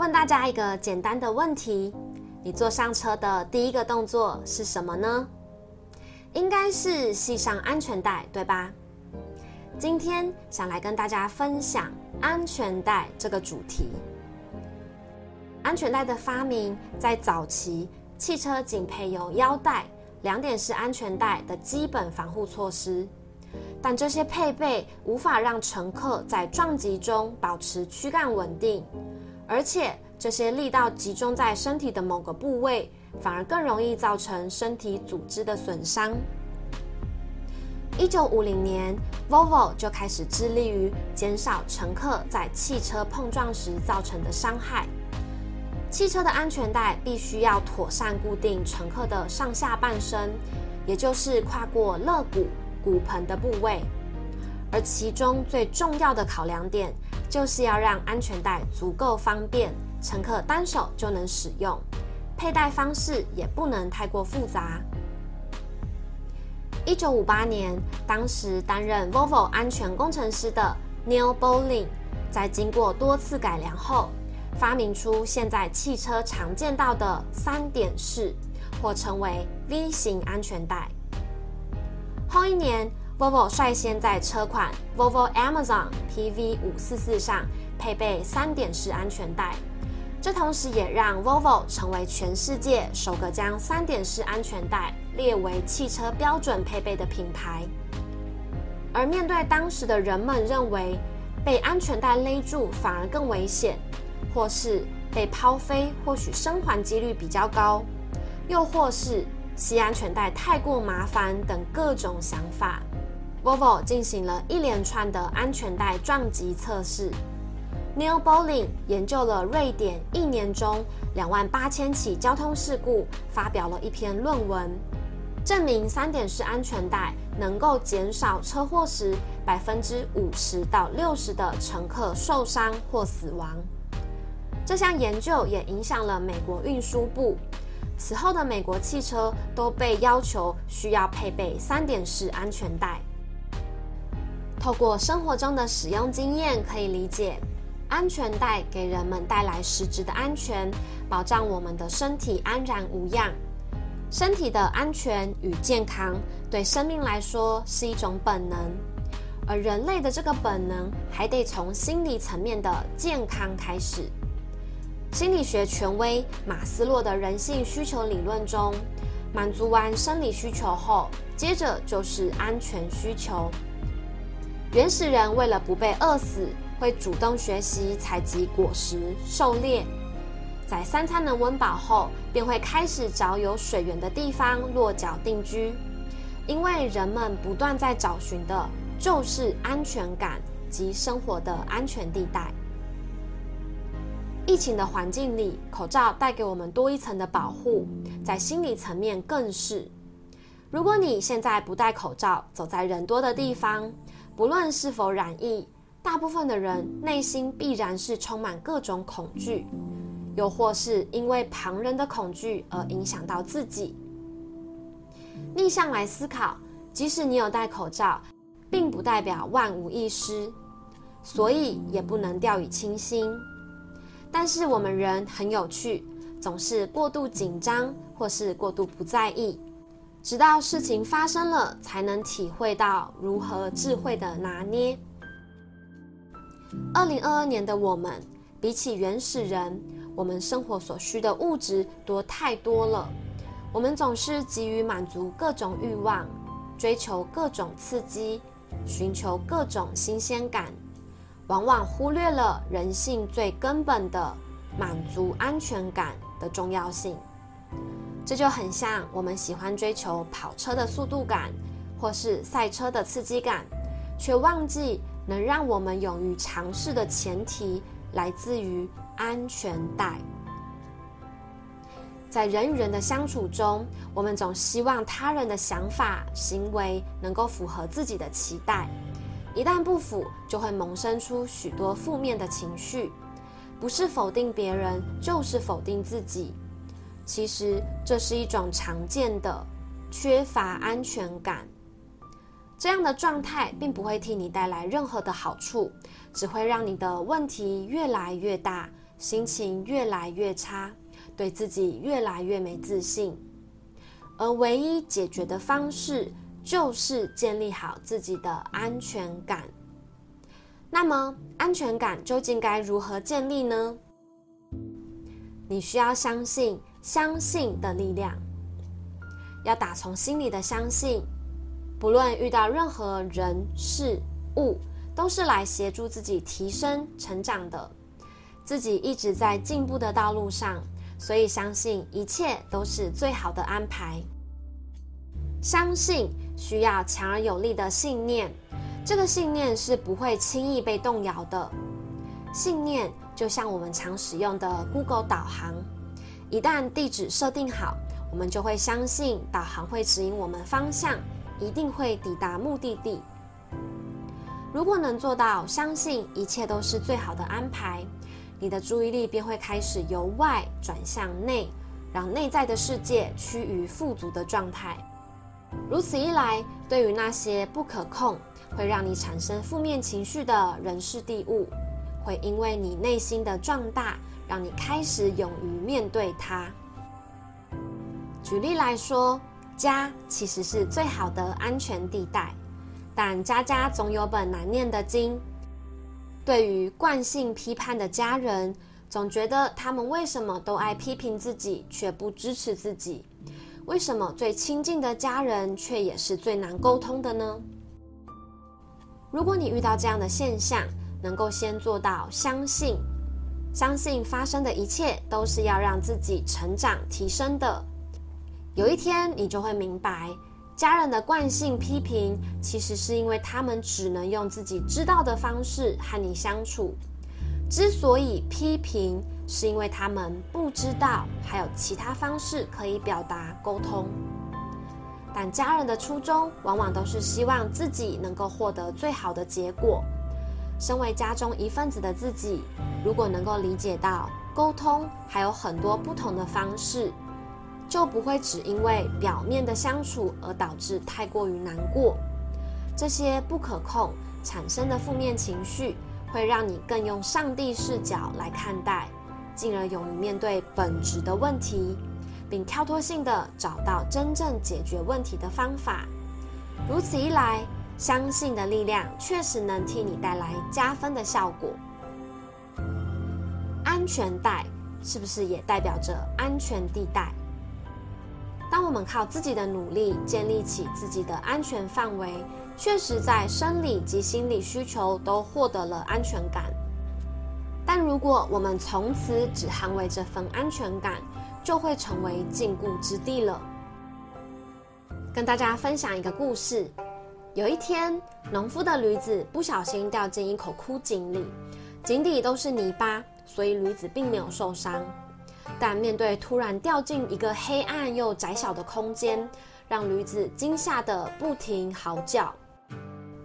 问大家一个简单的问题：你坐上车的第一个动作是什么呢？应该是系上安全带，对吧？今天想来跟大家分享安全带这个主题。安全带的发明在早期，汽车仅配有腰带、两点式安全带的基本防护措施，但这些配备无法让乘客在撞击中保持躯干稳定，而且这些力道集中在身体的某个部位。反而更容易造成身体组织的损伤。一九五零年，Volvo 就开始致力于减少乘客在汽车碰撞时造成的伤害。汽车的安全带必须要妥善固定乘客的上下半身，也就是跨过肋骨、骨盆的部位。而其中最重要的考量点，就是要让安全带足够方便，乘客单手就能使用。佩戴方式也不能太过复杂。一九五八年，当时担任 Volvo 安全工程师的 Neil Boling，在经过多次改良后，发明出现在汽车常见到的三点式，或称为 V 型安全带。后一年，Volvo 率先在车款 Volvo Amazon PV 五四四上配备三点式安全带。这同时也让 Volvo 成为全世界首个将三点式安全带列为汽车标准配备的品牌。而面对当时的人们认为被安全带勒住反而更危险，或是被抛飞或许生还几率比较高，又或是系安全带太过麻烦等各种想法，Volvo 进行了一连串的安全带撞击测试。Neil Boling 研究了瑞典一年中两万八千起交通事故，发表了一篇论文，证明三点式安全带能够减少车祸时百分之五十到六十的乘客受伤或死亡。这项研究也影响了美国运输部，此后的美国汽车都被要求需要配备三点式安全带。透过生活中的使用经验，可以理解。安全带给人们带来实质的安全，保障我们的身体安然无恙。身体的安全与健康对生命来说是一种本能，而人类的这个本能还得从心理层面的健康开始。心理学权威马斯洛的人性需求理论中，满足完生理需求后，接着就是安全需求。原始人为了不被饿死。会主动学习采集果实、狩猎，在三餐能温饱后，便会开始找有水源的地方落脚定居。因为人们不断在找寻的就是安全感及生活的安全地带。疫情的环境里，口罩带给我们多一层的保护，在心理层面更是。如果你现在不戴口罩，走在人多的地方，不论是否染疫。大部分的人内心必然是充满各种恐惧，又或是因为旁人的恐惧而影响到自己。逆向来思考，即使你有戴口罩，并不代表万无一失，所以也不能掉以轻心。但是我们人很有趣，总是过度紧张或是过度不在意，直到事情发生了，才能体会到如何智慧的拿捏。二零二二年的我们，比起原始人，我们生活所需的物质多太多了。我们总是急于满足各种欲望，追求各种刺激，寻求各种新鲜感，往往忽略了人性最根本的满足安全感的重要性。这就很像我们喜欢追求跑车的速度感，或是赛车的刺激感，却忘记。能让我们勇于尝试的前提，来自于安全带。在人与人的相处中，我们总希望他人的想法、行为能够符合自己的期待，一旦不符，就会萌生出许多负面的情绪，不是否定别人，就是否定自己。其实这是一种常见的缺乏安全感。这样的状态并不会替你带来任何的好处，只会让你的问题越来越大，心情越来越差，对自己越来越没自信。而唯一解决的方式，就是建立好自己的安全感。那么，安全感究竟该如何建立呢？你需要相信相信的力量，要打从心里的相信，不论遇到任何人事物，都是来协助自己提升成长的，自己一直在进步的道路上，所以相信一切都是最好的安排。相信需要强而有力的信念，这个信念是不会轻易被动摇的。信念就像我们常使用的 Google 导航，一旦地址设定好，我们就会相信导航会指引我们方向，一定会抵达目的地。如果能做到相信一切都是最好的安排，你的注意力便会开始由外转向内，让内在的世界趋于富足的状态。如此一来，对于那些不可控、会让你产生负面情绪的人事地物，会因为你内心的壮大，让你开始勇于面对它。举例来说，家其实是最好的安全地带，但家家总有本难念的经。对于惯性批判的家人，总觉得他们为什么都爱批评自己，却不支持自己？为什么最亲近的家人却也是最难沟通的呢？如果你遇到这样的现象，能够先做到相信，相信发生的一切都是要让自己成长提升的。有一天，你就会明白，家人的惯性批评，其实是因为他们只能用自己知道的方式和你相处。之所以批评，是因为他们不知道还有其他方式可以表达沟通，但家人的初衷往往都是希望自己能够获得最好的结果。身为家中一份子的自己，如果能够理解到沟通还有很多不同的方式，就不会只因为表面的相处而导致太过于难过。这些不可控产生的负面情绪，会让你更用上帝视角来看待。进而勇于面对本质的问题，并跳脱性的找到真正解决问题的方法。如此一来，相信的力量确实能替你带来加分的效果。安全带是不是也代表着安全地带？当我们靠自己的努力建立起自己的安全范围，确实在生理及心理需求都获得了安全感。但如果我们从此只捍卫这份安全感，就会成为禁锢之地了。跟大家分享一个故事：有一天，农夫的驴子不小心掉进一口枯井里，井底都是泥巴，所以驴子并没有受伤。但面对突然掉进一个黑暗又窄小的空间，让驴子惊吓得不停嚎叫。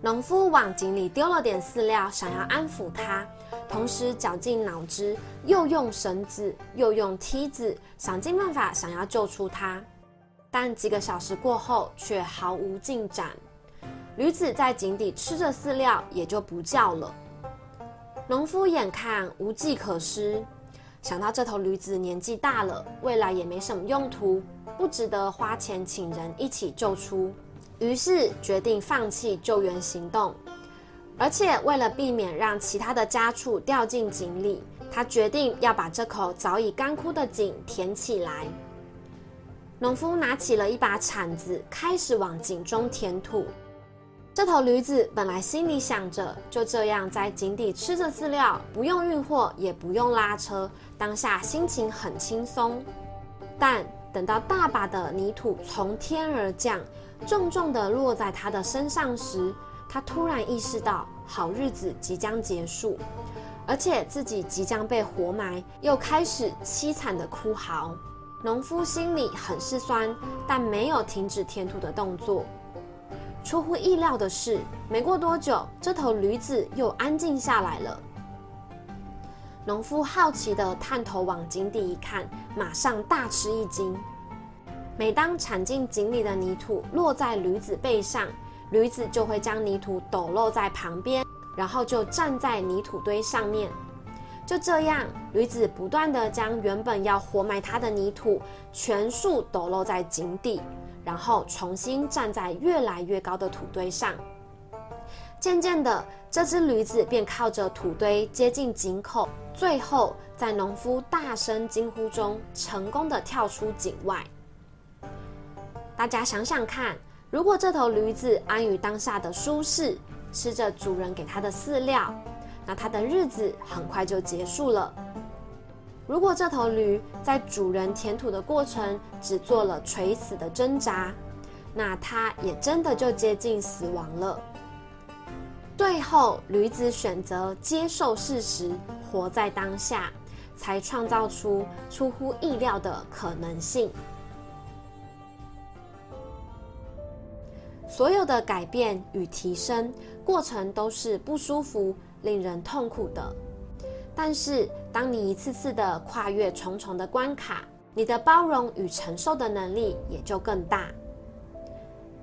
农夫往井里丢了点饲料，想要安抚它。同时绞尽脑汁，又用绳子，又用梯子，想尽办法想要救出它。但几个小时过后，却毫无进展。驴子在井底吃着饲料，也就不叫了。农夫眼看无计可施，想到这头驴子年纪大了，未来也没什么用途，不值得花钱请人一起救出，于是决定放弃救援行动。而且为了避免让其他的家畜掉进井里，他决定要把这口早已干枯的井填起来。农夫拿起了一把铲子，开始往井中填土。这头驴子本来心里想着，就这样在井底吃着饲料，不用运货，也不用拉车，当下心情很轻松。但等到大把的泥土从天而降，重重地落在他的身上时，他突然意识到，好日子即将结束，而且自己即将被活埋，又开始凄惨的哭嚎。农夫心里很是酸，但没有停止填土的动作。出乎意料的是，没过多久，这头驴子又安静下来了。农夫好奇地探头往井底一看，马上大吃一惊。每当铲进井里的泥土落在驴子背上，驴子就会将泥土抖落在旁边，然后就站在泥土堆上面。就这样，驴子不断地将原本要活埋它的泥土全数抖落在井底，然后重新站在越来越高的土堆上。渐渐的，这只驴子便靠着土堆接近井口，最后在农夫大声惊呼中，成功的跳出井外。大家想想看，如果这头驴子安于当下的舒适，吃着主人给它的饲料。那它的日子很快就结束了。如果这头驴在主人填土的过程只做了垂死的挣扎，那它也真的就接近死亡了。最后，驴子选择接受事实，活在当下，才创造出出乎意料的可能性。所有的改变与提升过程都是不舒服。令人痛苦的，但是当你一次次的跨越重重的关卡，你的包容与承受的能力也就更大。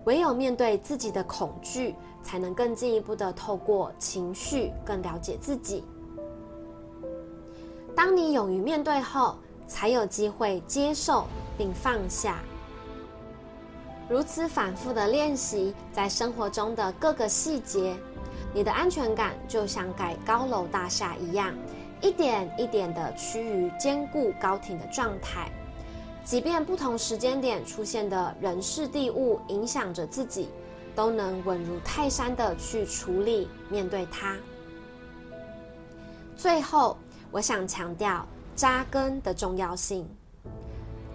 唯有面对自己的恐惧，才能更进一步的透过情绪更了解自己。当你勇于面对后，才有机会接受并放下。如此反复的练习，在生活中的各个细节。你的安全感就像盖高楼大厦一样，一点一点的趋于坚固高挺的状态。即便不同时间点出现的人事地物影响着自己，都能稳如泰山的去处理面对它。最后，我想强调扎根的重要性。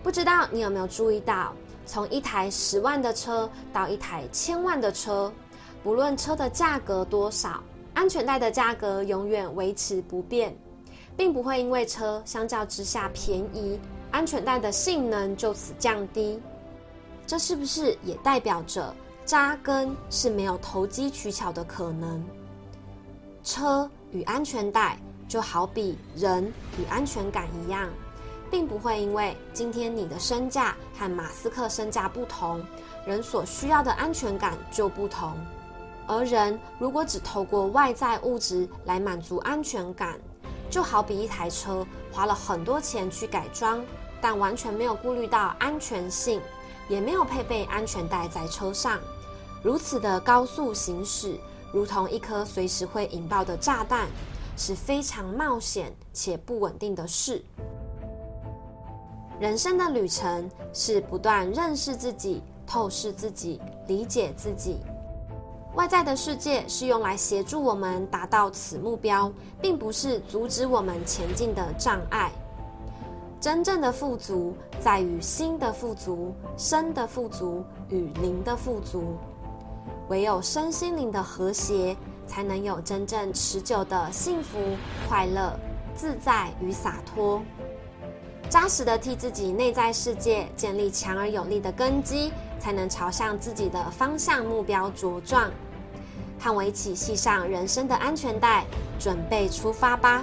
不知道你有没有注意到，从一台十万的车到一台千万的车。不论车的价格多少，安全带的价格永远维持不变，并不会因为车相较之下便宜，安全带的性能就此降低。这是不是也代表着扎根是没有投机取巧的可能？车与安全带就好比人与安全感一样，并不会因为今天你的身价和马斯克身价不同，人所需要的安全感就不同。而人如果只透过外在物质来满足安全感，就好比一台车花了很多钱去改装，但完全没有顾虑到安全性，也没有配备安全带在车上，如此的高速行驶，如同一颗随时会引爆的炸弹，是非常冒险且不稳定的事。人生的旅程是不断认识自己、透视自己、理解自己。外在的世界是用来协助我们达到此目标，并不是阻止我们前进的障碍。真正的富足在于心的富足、身的富足与灵的富足。唯有身心灵的和谐，才能有真正持久的幸福、快乐、自在与洒脱。扎实的替自己内在世界建立强而有力的根基。才能朝向自己的方向目标茁壮。和我一起系上人生的安全带，准备出发吧！